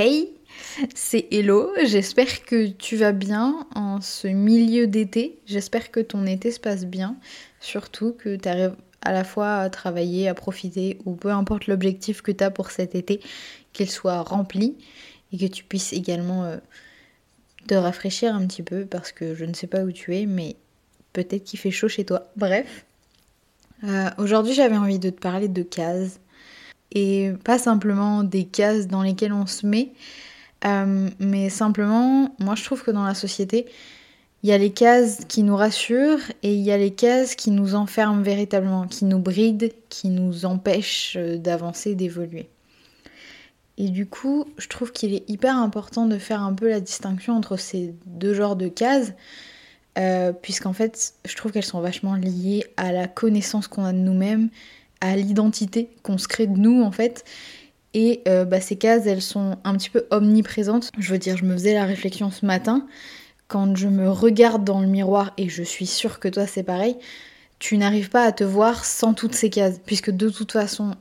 Hey, c'est Hello, j'espère que tu vas bien en ce milieu d'été, j'espère que ton été se passe bien, surtout que tu arrives à la fois à travailler, à profiter, ou peu importe l'objectif que tu as pour cet été, qu'il soit rempli, et que tu puisses également euh, te rafraîchir un petit peu, parce que je ne sais pas où tu es, mais peut-être qu'il fait chaud chez toi. Bref, euh, aujourd'hui j'avais envie de te parler de cases et pas simplement des cases dans lesquelles on se met, euh, mais simplement, moi je trouve que dans la société, il y a les cases qui nous rassurent et il y a les cases qui nous enferment véritablement, qui nous brident, qui nous empêchent euh, d'avancer, d'évoluer. Et du coup, je trouve qu'il est hyper important de faire un peu la distinction entre ces deux genres de cases, euh, puisqu'en fait, je trouve qu'elles sont vachement liées à la connaissance qu'on a de nous-mêmes à l'identité qu'on se crée de nous en fait. Et euh, bah, ces cases, elles sont un petit peu omniprésentes. Je veux dire, je me faisais la réflexion ce matin, quand je me regarde dans le miroir, et je suis sûre que toi c'est pareil, tu n'arrives pas à te voir sans toutes ces cases, puisque de toute façon,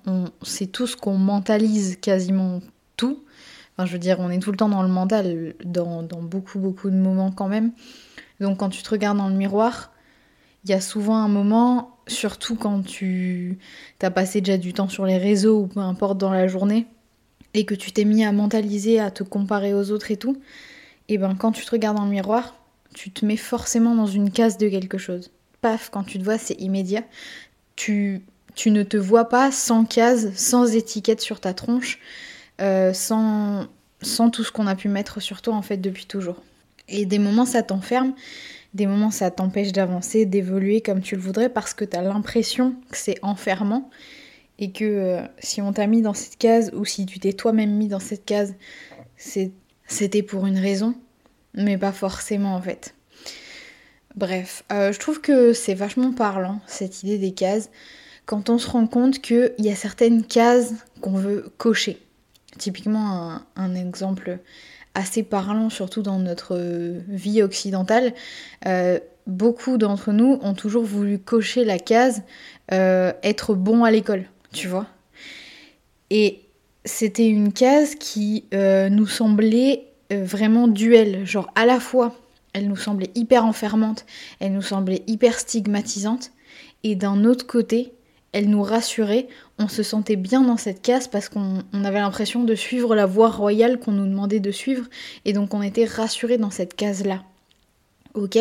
c'est tout ce qu'on mentalise quasiment tout. Enfin, je veux dire, on est tout le temps dans le mental, dans, dans beaucoup, beaucoup de moments quand même. Donc quand tu te regardes dans le miroir, il y a souvent un moment, surtout quand tu as passé déjà du temps sur les réseaux ou peu importe dans la journée, et que tu t'es mis à mentaliser, à te comparer aux autres et tout, et ben quand tu te regardes dans le miroir, tu te mets forcément dans une case de quelque chose. Paf, quand tu te vois, c'est immédiat. Tu, tu ne te vois pas sans case, sans étiquette sur ta tronche, euh, sans, sans tout ce qu'on a pu mettre sur toi en fait depuis toujours. Et des moments ça t'enferme, des moments, ça t'empêche d'avancer, d'évoluer comme tu le voudrais parce que tu as l'impression que c'est enfermant et que euh, si on t'a mis dans cette case ou si tu t'es toi-même mis dans cette case, c'était pour une raison, mais pas forcément en fait. Bref, euh, je trouve que c'est vachement parlant cette idée des cases quand on se rend compte qu'il y a certaines cases qu'on veut cocher. Typiquement, un exemple assez parlant, surtout dans notre euh, vie occidentale. Euh, beaucoup d'entre nous ont toujours voulu cocher la case euh, être bon à l'école, tu vois. Et c'était une case qui nous semblait vraiment duel, genre à la fois elle nous semblait hyper enfermante, elle nous semblait hyper stigmatisante, et d'un autre côté, elle nous rassurait, on se sentait bien dans cette case parce qu'on avait l'impression de suivre la voie royale qu'on nous demandait de suivre et donc on était rassuré dans cette case-là. Ok?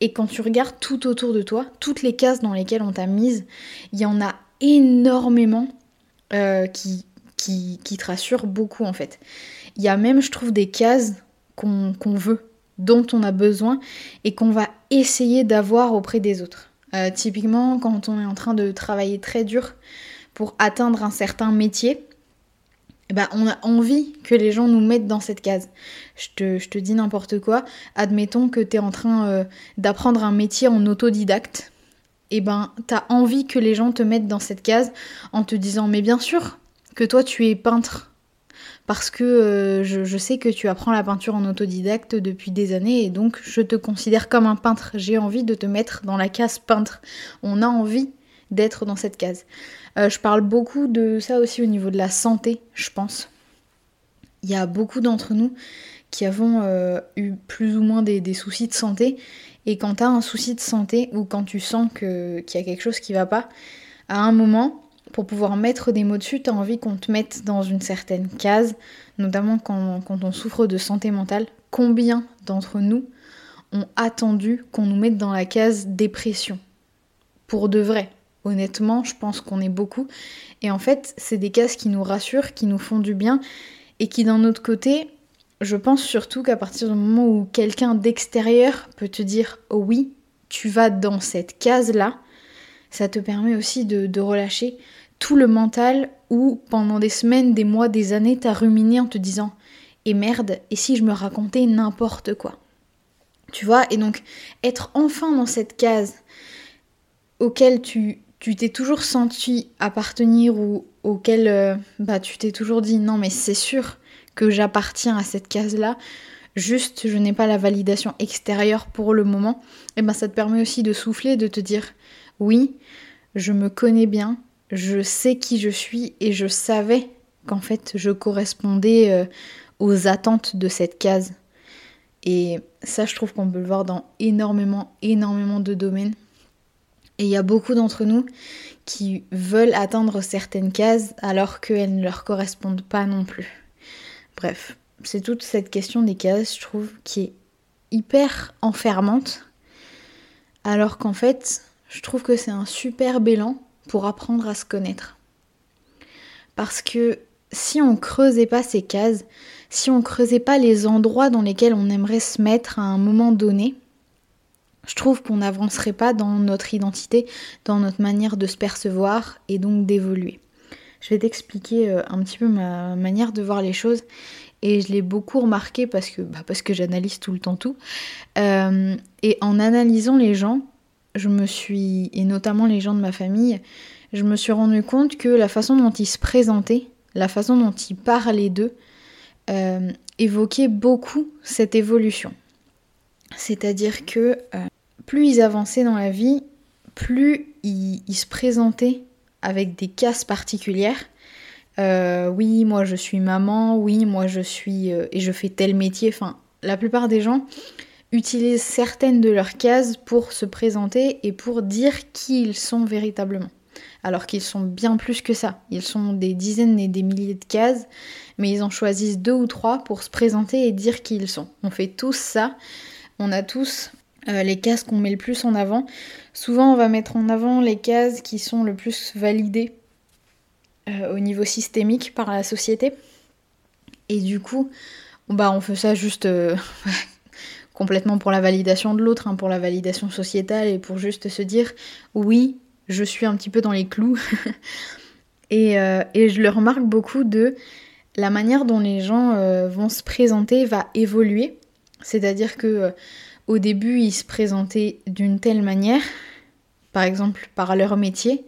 Et quand tu regardes tout autour de toi, toutes les cases dans lesquelles on t'a mise, il y en a énormément euh, qui, qui, te rassurent beaucoup en fait. Il y a même, je trouve, des cases qu'on veut, dont on a besoin et qu'on va essayer d'avoir auprès des autres. Euh, typiquement, quand on est en train de travailler très dur pour atteindre un certain métier, ben, on a envie que les gens nous mettent dans cette case. Je te, dis n'importe quoi. Admettons que tu es en train euh, d'apprendre un métier en autodidacte. Et eh ben, tu as envie que les gens te mettent dans cette case en te disant Mais bien sûr que toi, tu es peintre parce que euh, je, sais que tu apprends la peinture en autodidacte depuis des années et donc je te considère comme un peintre. J'ai envie de te mettre dans la case peintre. On a envie d'être dans cette case. Euh, je parle beaucoup de ça aussi au niveau de la santé, je pense. Il y a beaucoup d'entre nous qui avons euh, eu plus ou moins des, soucis de santé. Et quand tu as un souci de santé ou quand tu sens qu'il y a quelque chose qui va pas, à un moment, pour pouvoir mettre des mots dessus, tu as envie qu'on te mette dans une certaine case, notamment quand, on souffre de santé mentale. Combien d'entre nous ont attendu qu'on nous mette dans la case dépression? Pour de vrai. Honnêtement, je pense qu'on est beaucoup. Et en fait, c'est des cases qui nous rassurent, qui nous font du bien, et qui d'un autre côté, je pense surtout qu'à partir du moment où quelqu'un d'extérieur peut te dire oh oui, tu vas dans cette case-là, ça te permet aussi de relâcher, tout le mental où pendant des semaines, des mois, des années, t'as ruminé en te disant et merde, et si je me racontais n'importe quoi? Tu vois, et donc être enfin dans cette case auquel tu t'es toujours senti appartenir ou auquel euh, bah, tu t'es toujours dit non mais c'est sûr que j'appartiens à cette case-là, juste je n'ai pas la validation extérieure pour le moment, et ben ça te permet aussi de souffler, de te dire oui, je me connais bien, je sais qui je suis et je savais qu'en fait je correspondais euh, aux attentes de cette case. Et ça, je trouve qu'on peut le voir dans énormément, énormément de domaines. Et il y a beaucoup d'entre nous qui veulent atteindre certaines cases alors qu'elles ne leur correspondent pas non plus. Bref, c'est toute cette question des cases, je trouve, qui est hyper enfermante. Alors qu'en fait, je trouve que c'est un super élan pour apprendre à se connaître. Parce que si on creusait pas ces cases, si on creusait pas les endroits dans lesquels on aimerait se mettre à un moment donné, je trouve qu'on n'avancerait pas dans notre identité, dans notre manière de se percevoir et donc d'évoluer. Je vais t'expliquer euh, un petit peu ma manière de voir les choses et je l'ai beaucoup remarqué parce que, bah j'analyse tout le temps tout. Euh, et en analysant les gens, je me suis, et notamment les gens de ma famille, je me suis rendu compte que la façon dont ils se présentaient, la façon dont ils parlaient d'eux, euh, évoquait beaucoup cette évolution. C'est-à-dire que euh, plus ils avançaient dans la vie, plus ils, se présentaient avec des cases particulières. Euh, oui, moi je suis maman, oui, moi je suis et je fais tel métier. Enfin, la plupart des gens utilisent certaines de leurs cases pour se présenter et pour dire qui ils sont véritablement. Alors qu'ils sont bien plus que ça. Ils sont des dizaines et des milliers de cases, mais ils en choisissent deux ou trois pour se présenter et dire qui ils sont. On fait tous ça. On a tous euh, les cases qu'on met le plus en avant. Souvent, on va mettre en avant les cases qui sont le plus validées euh, au niveau systémique par la société. Et du coup, bah, on fait ça juste euh, complètement pour la validation de l'autre, hein, pour la validation sociétale et pour juste se dire oui, je suis un petit peu dans les clous. Euh, et, je le remarque beaucoup de la manière dont les gens euh, vont se présenter va évoluer. C'est-à-dire que euh, au début, ils se présentaient d'une telle manière, par exemple par leur métier,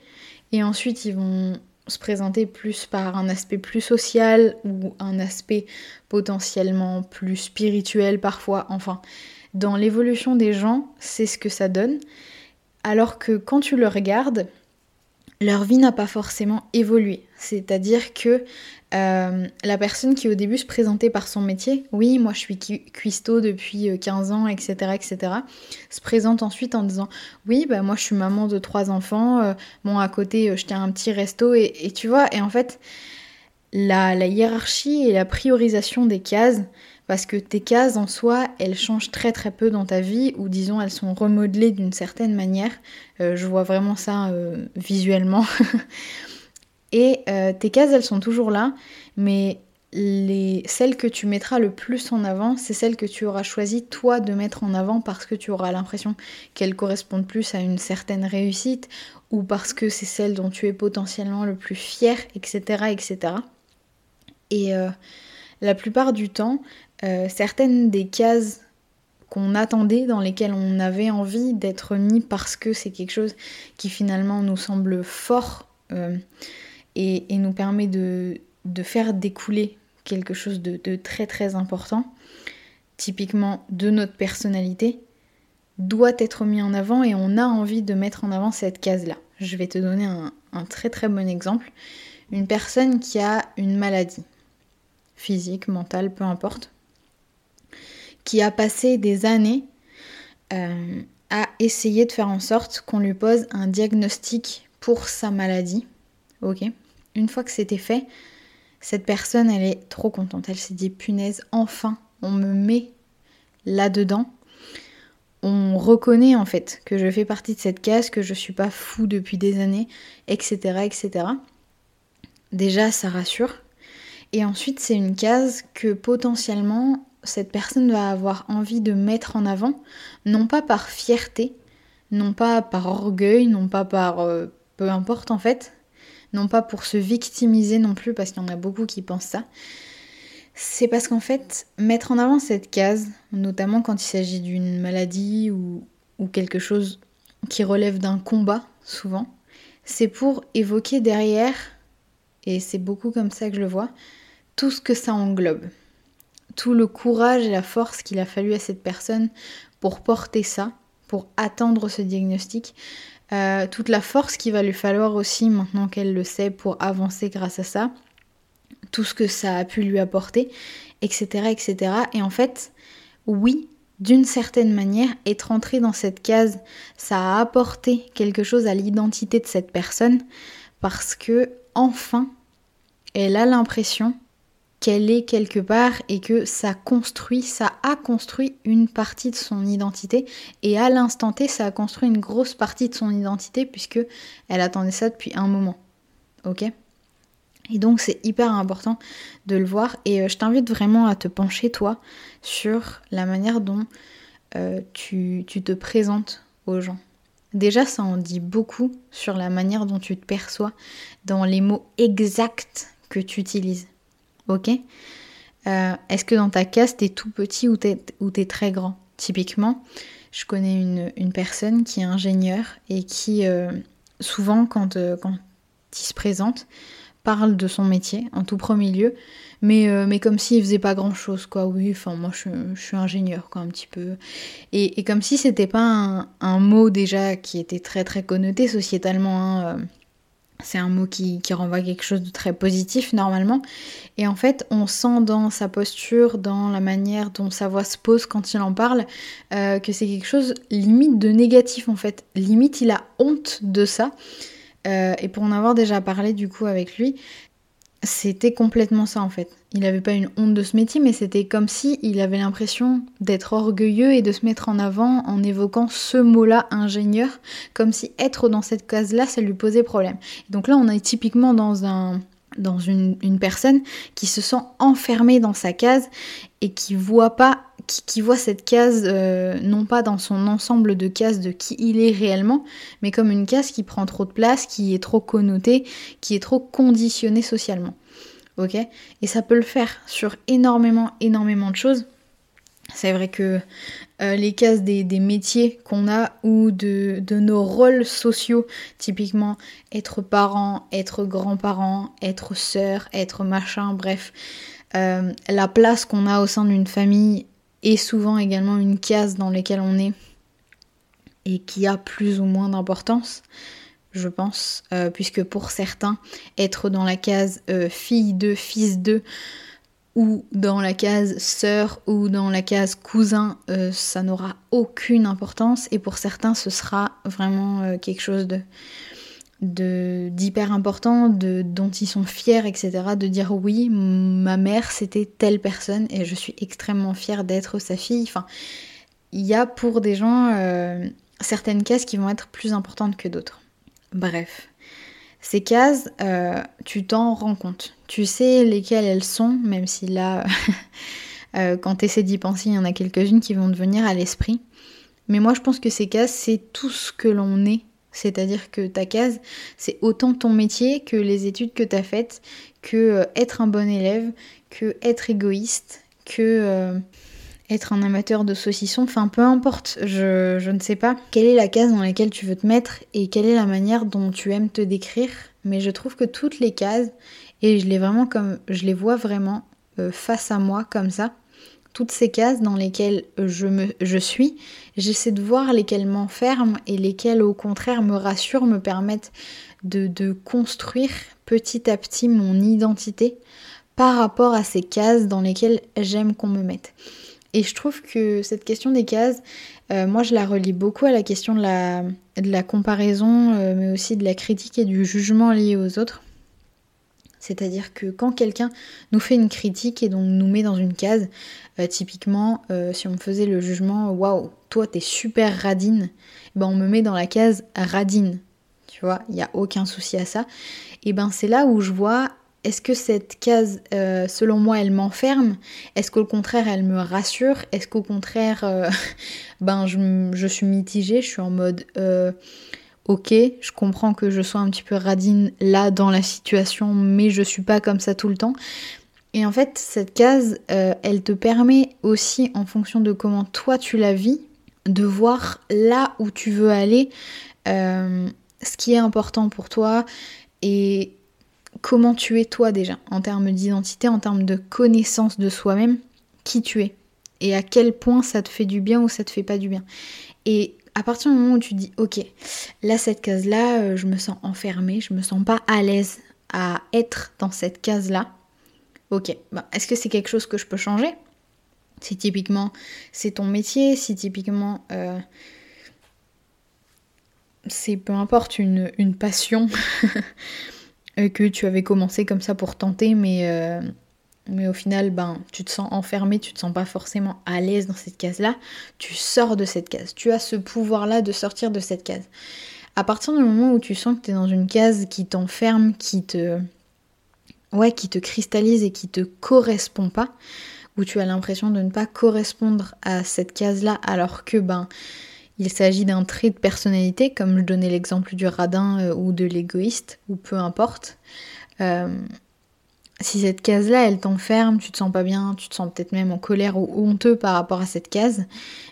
et ensuite ils vont se présenter plus par un aspect plus social ou un aspect potentiellement plus spirituel parfois. Enfin, dans l'évolution des gens, c'est ce que ça donne. Alors que quand tu le regardes, leur vie n'a pas forcément évolué. C'est-à-dire que euh, la personne qui au début se présentait par son métier, oui, moi je suis cuistot depuis 15 euh, ans, etc., etc., se présente ensuite en disant, oui, bah moi je suis maman de trois enfants, euh, à côté je tiens un petit resto, et, tu vois, et en fait, la, hiérarchie et la priorisation des cases, parce que tes cases en soi, elles changent très très peu dans ta vie, ou disons elles sont remodelées d'une certaine manière. je vois vraiment ça visuellement. Et euh, tes cases, elles sont toujours là, mais les, celles que tu mettras le plus en avant, c'est celles que tu auras choisi toi de mettre en avant parce que tu auras l'impression qu'elles correspondent plus à une certaine réussite ou parce que c'est celle dont tu es potentiellement le plus fier, etc. etc. Et euh, la plupart du temps, euh, certaines des cases qu'on attendait, dans lesquelles on avait envie d'être mis parce que c'est quelque chose qui finalement nous semble fort, et, nous permet de, faire découler quelque chose de, très très important, typiquement de notre personnalité, doit être mis en avant et on a envie de mettre en avant cette case-là. Je vais te donner un, très très bon exemple. Une personne qui a une maladie, physique, mentale, peu importe, qui a passé des années euh, à essayer de faire en sorte qu'on lui pose un diagnostic pour sa maladie. Ok? Une fois que c'était fait, cette personne, elle est trop contente. Elle s'est dit, punaise, enfin, on me met là-dedans. On reconnaît en fait que je fais partie de cette case, que je suis pas fou depuis des années, etc. etc. Déjà, ça rassure. Et ensuite, c'est une case que potentiellement cette personne va avoir envie de mettre en avant, non pas par fierté, non pas par orgueil, non pas par euh, peu importe en fait, non pas pour se victimiser non plus, parce qu'il y en a beaucoup qui pensent ça. C'est parce qu'en fait, mettre en avant cette case, notamment quand il s'agit d'une maladie ou, quelque chose qui relève d'un combat, souvent, c'est pour évoquer derrière, et c'est beaucoup comme ça que je le vois, tout ce que ça englobe. Tout le courage et la force qu'il a fallu à cette personne pour porter ça, pour attendre ce diagnostic, euh, toute la force qu'il va lui falloir aussi maintenant qu'elle le sait pour avancer grâce à ça, tout ce que ça a pu lui apporter. etc., etc. Et en fait, oui, d'une certaine manière, être entré dans cette case, ça a apporté quelque chose à l'identité de cette personne parce que enfin, elle a l'impression qu'elle est quelque part et que ça construit, ça a construit une partie de son identité et à l'instant T, ça a construit une grosse partie de son identité puisque elle attendait ça depuis un moment. OK? Et donc c'est hyper important de le voir et euh, je t'invite vraiment à te pencher toi sur la manière dont euh, tu, tu te présentes aux gens. Déjà ça en dit beaucoup sur la manière dont tu te perçois dans les mots exacts que tu utilises. Ok euh, Est-ce que dans ta case t'es tout petit ou t'es, très grand? Typiquement, je connais une, une, personne qui est ingénieure et qui souvent quand, quand il se présente, parle de son métier en tout premier lieu, mais, euh, mais comme s'il faisait pas grand chose, quoi. Oui, enfin, moi je, suis ingénieur, quoi, un petit peu. Et, comme si c'était pas un, mot déjà qui était très très connoté sociétalement. Hein, euh, c'est un mot qui, renvoie quelque chose de très positif normalement. Et en fait, on sent dans sa posture, dans la manière dont sa voix se pose quand il en parle, euh, que c'est quelque chose limite de négatif en fait. Limite, il a honte de ça. Euh, et pour en avoir déjà parlé du coup avec lui, c'était complètement ça en fait. Il n'avait pas une honte de ce métier, mais c'était comme si il avait l'impression d'être orgueilleux et de se mettre en avant en évoquant ce mot-là, ingénieur, comme si être dans cette case-là, ça lui posait problème. Donc là, on est typiquement dans un dans une, une personne qui se sent enfermée dans sa case et qui voit pas qui, voit cette case euh, non pas dans son ensemble de cases de qui il est réellement, mais comme une case qui prend trop de place, qui est trop connotée, qui est trop conditionnée socialement. Ok? Et ça peut le faire sur énormément, énormément de choses. C'est vrai que euh, les cases des, métiers qu'on a ou de, nos rôles sociaux, typiquement être parent, être grand-parent, être sœur, être machin, bref, euh, la place qu'on a au sein d'une famille et souvent également une case dans laquelle on est et qui a plus ou moins d'importance, je pense, euh, puisque pour certains, être dans la case euh, fille de, fils de, ou dans la case sœur ou dans la case cousin, euh, ça n'aura aucune importance et pour certains, ce sera vraiment quelque chose de d'hyper important, de, dont ils sont fiers, etc. De dire oui, ma mère c'était telle personne et je suis extrêmement fière d'être sa fille. Enfin, il y a pour des gens euh, certaines cases qui vont être plus importantes que d'autres. Bref, ces cases, euh, tu t'en rends compte. Tu sais lesquelles elles sont, même si là, euh, quand tu essaies d'y penser, il y en a quelques-unes qui vont te venir à l'esprit. Mais moi, je pense que ces cases, c'est tout ce que l'on est c'est-à-dire que ta case, c'est autant ton métier que les études que tu as faites, que euh, être un bon élève, que être égoïste, que euh, être un amateur de saucisson, enfin peu importe, je, ne sais pas quelle est la case dans laquelle tu veux te mettre et quelle est la manière dont tu aimes te décrire, mais je trouve que toutes les cases, et je les vraiment comme je les vois vraiment euh, face à moi comme ça, toutes ces cases dans lesquelles je, me, suis, j'essaie de voir lesquelles m'enferment et lesquelles au contraire me rassurent, me permettent de, de, construire petit à petit mon identité par rapport à ces cases dans lesquelles j'aime qu'on me mette. Et je trouve que cette question des cases, euh, moi je la relie beaucoup à la question de la, de la comparaison, euh, mais aussi de la critique et du jugement lié aux autres. C'est-à-dire que quand quelqu'un nous fait une critique et donc nous met dans une case, euh, typiquement, euh, si on me faisait le jugement, waouh, toi t'es super radine, ben on me met dans la case radine. Tu vois, il n'y a aucun souci à ça. Et ben c'est là où je vois, est-ce que cette case, euh, selon moi, elle m'enferme? Est-ce qu'au contraire, elle me rassure? Est-ce qu'au contraire, ben je, je, suis mitigée, je suis en mode ok, je comprends que je sois un petit peu radine là dans la situation, mais je suis pas comme ça tout le temps. Et en fait, cette case, euh, elle te permet aussi, en fonction de comment toi tu la vis, de voir là où tu veux aller, euh, ce qui est important pour toi et comment tu es toi déjà, en termes d'identité, en termes de connaissance de soi-même, qui tu es et à quel point ça te fait du bien ou ça te fait pas du bien. Et à partir du moment où tu dis ok, là cette case là, euh, je me sens enfermée, je me sens pas à l'aise à être dans cette case là, Ok, bah, est-ce que c'est quelque chose que je peux changer? Si typiquement c'est ton métier, si typiquement euh, c'est peu importe une, une passion que tu avais commencé comme ça pour tenter, mais, euh, mais au final, ben, tu te sens enfermé, tu te sens pas forcément à l'aise dans cette case-là, tu sors de cette case. Tu as ce pouvoir-là de sortir de cette case. À partir du moment où tu sens que tu es dans une case qui t'enferme, qui te. Ouais, qui te cristallise et qui te correspond pas, où tu as l'impression de ne pas correspondre à cette case-là, alors que ben il s'agit d'un trait de personnalité, comme je donnais l'exemple du radin euh, ou de l'égoïste, ou peu importe. Euh, si cette case-là, elle t'enferme, tu te sens pas bien, tu te sens peut-être même en colère ou honteux par rapport à cette case,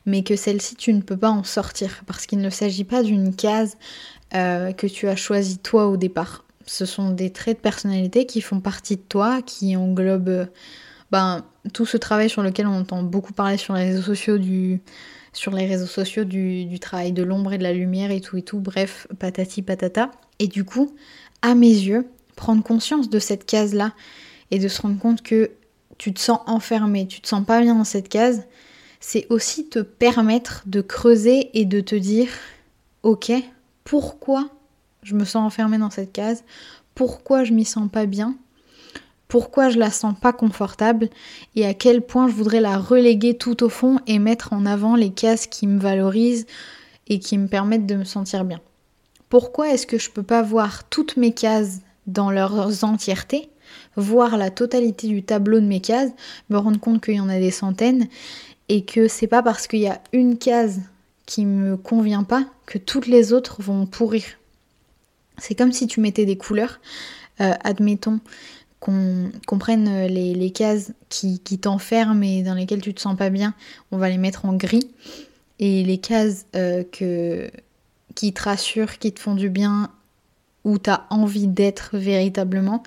mais que celle-ci, tu ne peux pas en sortir, parce qu'il ne s'agit pas d'une case euh, que tu as choisie toi au départ. Ce sont des traits de personnalité qui font partie de toi, qui englobent ben, tout ce travail sur lequel on entend beaucoup parler sur les réseaux sociaux du sur les réseaux sociaux du, travail de l'ombre et de la lumière et tout et tout, bref, patati patata. Et du coup, à mes yeux, prendre conscience de cette case-là et de se rendre compte que tu te sens enfermé, tu te sens pas bien dans cette case, c'est aussi te permettre de creuser et de te dire, ok, pourquoi je me sens enfermé dans cette case, pourquoi je m'y sens pas bien, pourquoi je la sens pas confortable et à quel point je voudrais la reléguer tout au fond et mettre en avant les cases qui me valorisent et qui me permettent de me sentir bien. Pourquoi est-ce que je peux pas voir toutes mes cases dans leur entièreté, voir la totalité du tableau de mes cases, me rendre compte qu'il y en a des centaines et que c'est pas parce qu'il y a une case qui me convient pas que toutes les autres vont pourrir. C'est comme si tu mettais des couleurs. Euh, admettons, qu'on prenne les, cases qui, t'enferment et dans lesquelles tu te sens pas bien, on va les mettre en gris. Et les cases euh, qui te rassurent, qui te font du bien, où tu as envie d'être véritablement,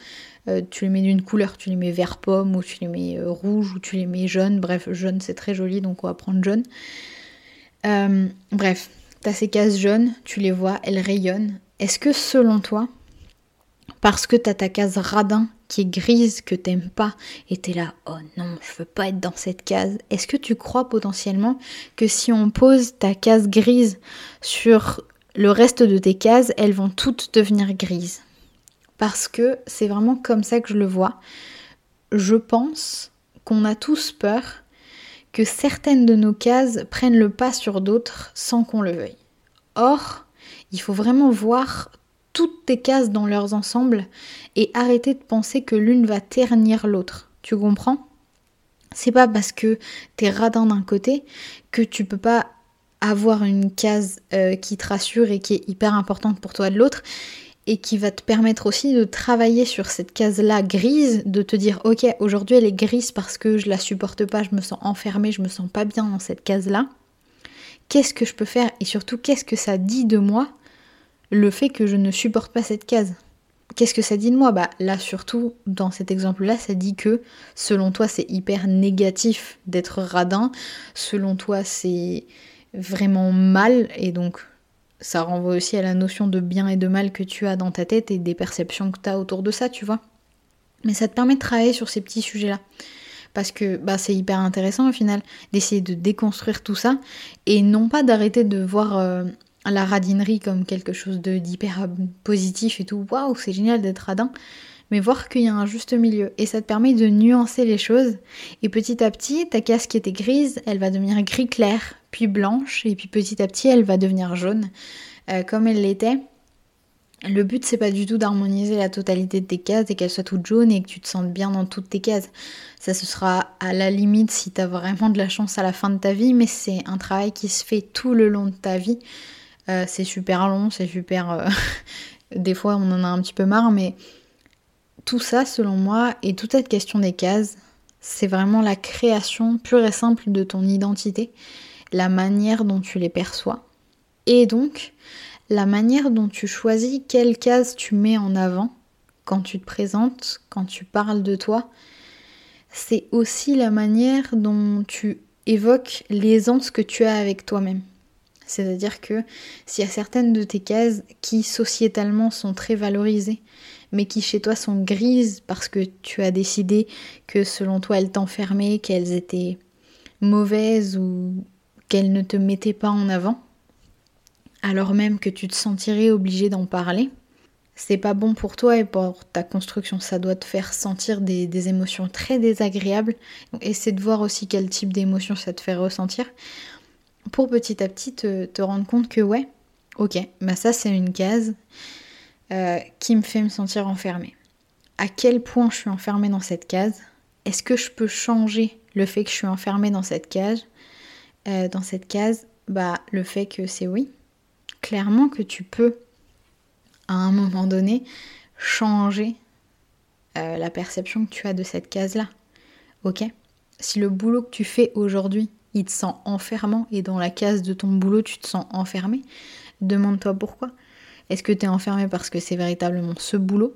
euh, tu les mets d'une couleur, tu les mets vert pomme, ou tu les mets euh, rouge, ou tu les mets jaune. Bref, jaune c'est très joli, donc on va prendre jaune. bref, tu as ces cases jaunes, tu les vois, elles rayonnent. Est-ce que selon toi, parce que tu as ta case radin qui est grise, que t'aimes pas, et t'es là, oh non, je veux pas être dans cette case. Est-ce que tu crois potentiellement que si on pose ta case grise sur le reste de tes cases, elles vont toutes devenir grises Parce que c'est vraiment comme ça que je le vois. Je pense qu'on a tous peur que certaines de nos cases prennent le pas sur d'autres sans qu'on le veuille. Or, il faut vraiment voir toutes tes cases dans leurs ensembles et arrêter de penser que l'une va ternir l'autre. Tu comprends? C'est pas parce que t'es radin d'un côté que tu peux pas avoir une case euh, qui te rassure et qui est hyper importante pour toi de l'autre et qui va te permettre aussi de travailler sur cette case-là grise, de te dire ok aujourd'hui elle est grise parce que je la supporte pas, je me sens enfermée, je me sens pas bien dans cette case-là. Qu'est-ce que je peux faire et surtout qu'est-ce que ça dit de moi le fait que je ne supporte pas cette case? Qu'est-ce que ça dit de moi? Bah là surtout dans cet exemple-là, ça dit que selon toi c'est hyper négatif d'être radin, selon toi c'est vraiment mal et donc ça renvoie aussi à la notion de bien et de mal que tu as dans ta tête et des perceptions que tu as autour de ça, tu vois. Mais ça te permet de travailler sur ces petits sujets-là. Parce que bah, c'est hyper intéressant au final d'essayer de déconstruire tout ça et non pas d'arrêter de voir euh, la radinerie comme quelque chose d'hyper euh, positif et tout. Waouh, c'est génial d'être radin. Mais voir qu'il y a un juste milieu. Et ça te permet de nuancer les choses. Et petit à petit, ta casque qui était grise, elle va devenir gris clair, blanche. Et puis petit à petit, elle va devenir jaune, euh, comme elle l'était. Le but, c'est pas du tout d'harmoniser la totalité de tes cases et qu'elles soient toutes jaunes et que tu te sentes bien dans toutes tes cases. Ça, ce sera à la limite si tu as vraiment de la chance à la fin de ta vie, mais c'est un travail qui se fait tout le long de ta vie. Euh, c'est super long, c'est super... Euh, des fois on en a un petit peu marre, mais tout ça selon moi et toute cette question des cases, c'est vraiment la création pure et simple de ton identité, la manière dont tu les perçois. Et donc, la manière dont tu choisis quelles cases tu mets en avant quand tu te présentes, quand tu parles de toi, c'est aussi la manière dont tu évoques l'aisance que tu as avec toi-même. C'est-à-dire que s'il y a certaines de tes cases qui sociétalement sont très valorisées, mais qui chez toi sont grises parce que tu as décidé que selon toi elles t'enfermaient, qu'elles étaient mauvaises ou qu'elles ne te mettaient pas en avant, alors même que tu te sentirais obligé d'en parler, c'est pas bon pour toi et pour ta construction. Ça doit te faire sentir des, émotions très désagréables. Essaie de voir aussi quel type d'émotions ça te fait ressentir pour petit à petit te, rendre compte que ouais, ok, bah ça c'est une case euh, qui me fait me sentir enfermée. À quel point je suis enfermée dans cette case? Est-ce que je peux changer le fait que je suis enfermée dans cette case? Euh, Dans cette case, bah le fait que c'est oui. Clairement que tu peux à un moment donné changer euh, la perception que tu as de cette case-là. Ok? Si le boulot que tu fais aujourd'hui, il te sent enfermant et dans la case de ton boulot, tu te sens enfermé, demande-toi pourquoi. Est-ce que tu es enfermé parce que c'est véritablement ce boulot?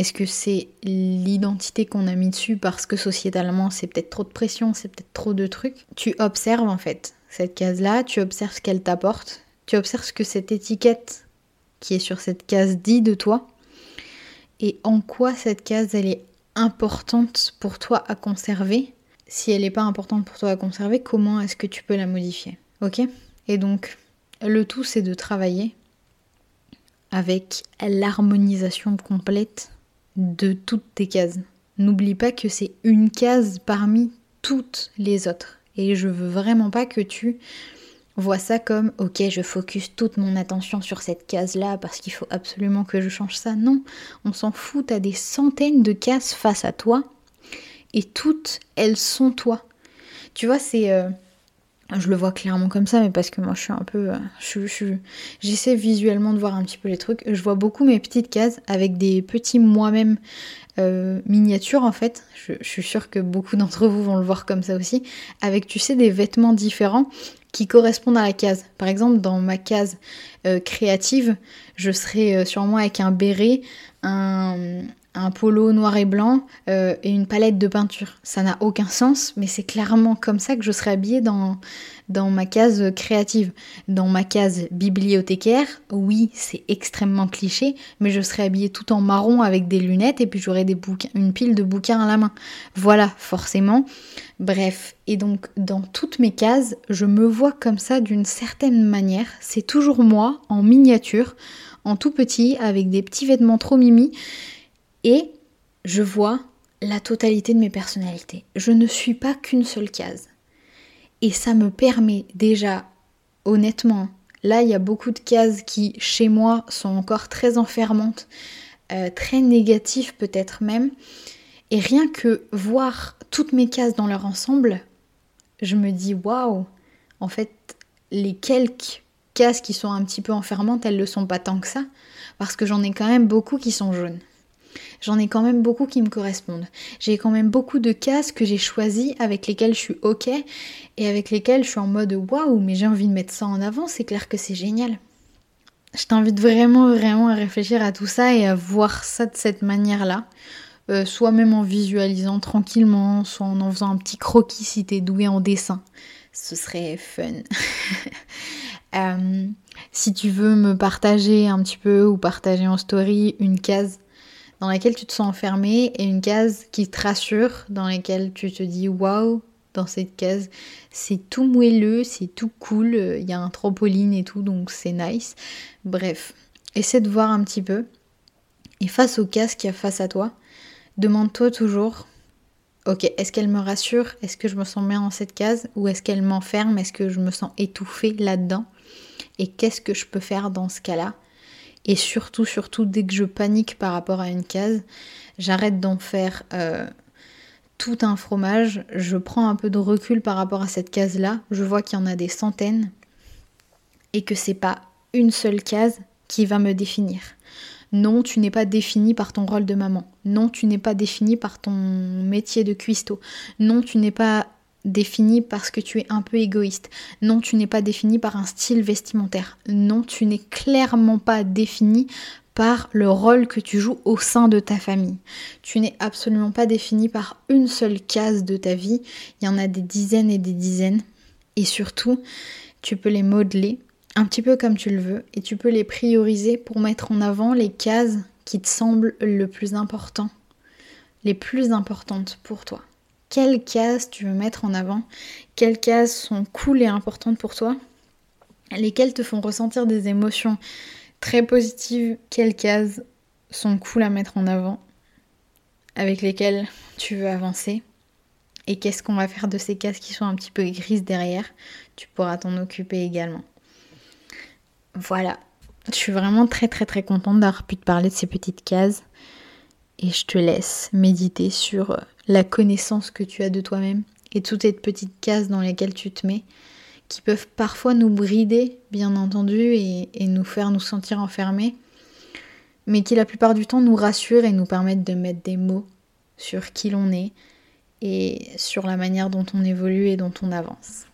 Est-ce que c'est l'identité qu'on a mis dessus parce que sociétalement c'est peut-être trop de pression, c'est peut-être trop de trucs? Tu observes en fait cette case-là, tu observes ce qu'elle t'apporte, tu observes ce que cette étiquette qui est sur cette case dit de toi et en quoi cette case elle est importante pour toi à conserver. Si elle n'est pas importante pour toi à conserver, comment est-ce que tu peux la modifier? Ok? Et donc, le tout c'est de travailler avec l'harmonisation complète de toutes tes cases. N'oublie pas que c'est une case parmi toutes les autres. Et je veux vraiment pas que tu vois ça comme ok je focus toute mon attention sur cette case là parce qu'il faut absolument que je change ça. Non, on s'en fout, t'as des centaines de cases face à toi et toutes elles sont toi. Tu vois, c'est... Euh, je le vois clairement comme ça, mais parce que moi je suis un peu... Euh, j'essaie visuellement de voir un petit peu les trucs. Je vois beaucoup mes petites cases avec des petits moi-même euh, miniatures en fait. Je, suis sûre que beaucoup d'entre vous vont le voir comme ça aussi. Avec, tu sais, des vêtements différents qui correspondent à la case. Par exemple, dans ma case euh, créative, je serai sûrement avec un béret, un, un polo noir et blanc euh, et une palette de peinture. Ça n'a aucun sens, mais c'est clairement comme ça que je serai habillée dans, dans ma case créative. Dans ma case bibliothécaire, oui, c'est extrêmement cliché, mais je serai habillée tout en marron avec des lunettes et puis j'aurai des une pile de bouquins à la main. Voilà, forcément. Bref, et donc dans toutes mes cases, je me vois comme ça d'une certaine manière. C'est toujours moi en miniature, en tout petit, avec des petits vêtements trop mimi et je vois la totalité de mes personnalités. Je ne suis pas qu'une seule case. Et ça me permet déjà, honnêtement, là il y a beaucoup de cases qui chez moi sont encore très enfermantes, euh, très négatives peut-être même. Et rien que voir toutes mes cases dans leur ensemble, je me dis waouh, en fait les quelques cases qui sont un petit peu enfermantes, elles ne le sont pas tant que ça, parce que j'en ai quand même beaucoup qui sont jaunes j'en ai quand même beaucoup qui me correspondent. J'ai quand même beaucoup de cases que j'ai choisies avec lesquelles je suis ok et avec lesquelles je suis en mode waouh, mais j'ai envie de mettre ça en avant, c'est clair que c'est génial. Je t'invite vraiment, vraiment à réfléchir à tout ça et à voir ça de cette manière-là. Euh, soit même en visualisant tranquillement, soit en en faisant un petit croquis si t'es doué en dessin. Ce serait fun. Euh, si tu veux me partager un petit peu ou partager en story une case dans laquelle tu te sens enfermé et une case qui te rassure, dans laquelle tu te dis waouh, dans cette case, c'est tout moelleux, c'est tout cool, il y a un trampoline et tout, donc c'est nice. Bref, essaie de voir un petit peu. Et face au cases qu'il y a face à toi, demande-toi toujours Ok, est-ce qu'elle me rassure? Est-ce que je me sens bien dans cette case? Ou est-ce qu'elle m'enferme? Est-ce que je me sens étouffée là-dedans? Et qu'est-ce que je peux faire dans ce cas-là? Et surtout, surtout, dès que je panique par rapport à une case, j'arrête d'en faire euh, tout un fromage. Je prends un peu de recul par rapport à cette case-là. Je vois qu'il y en a des centaines et que c'est pas une seule case qui va me définir. Non, tu n'es pas défini par ton rôle de maman. Non, tu n'es pas défini par ton métier de cuistot. Non, tu n'es pas défini parce que tu es un peu égoïste. Non, tu n'es pas défini par un style vestimentaire. Non, tu n'es clairement pas défini par le rôle que tu joues au sein de ta famille. Tu n'es absolument pas défini par une seule case de ta vie. Il y en a des dizaines et des dizaines. Et surtout, tu peux les modeler un petit peu comme tu le veux et tu peux les prioriser pour mettre en avant les cases qui te semblent le plus important, les plus importantes pour toi. Quelles cases tu veux mettre en avant Quelles cases sont cool et importantes pour toi Lesquelles te font ressentir des émotions très positives Quelles cases sont cool à mettre en avant Avec lesquelles tu veux avancer et qu'est-ce qu'on va faire de ces cases qui sont un petit peu grises derrière Tu pourras t'en occuper également. Voilà, je suis vraiment très très très contente d'avoir pu te parler de ces petites cases et je te laisse méditer sur la connaissance que tu as de toi-même et toutes ces petites cases dans lesquelles tu te mets qui peuvent parfois nous brider, bien entendu, et, nous faire nous sentir enfermés, mais qui la plupart du temps nous rassurent et nous permettent de mettre des mots sur qui l'on est et sur la manière dont on évolue et dont on avance.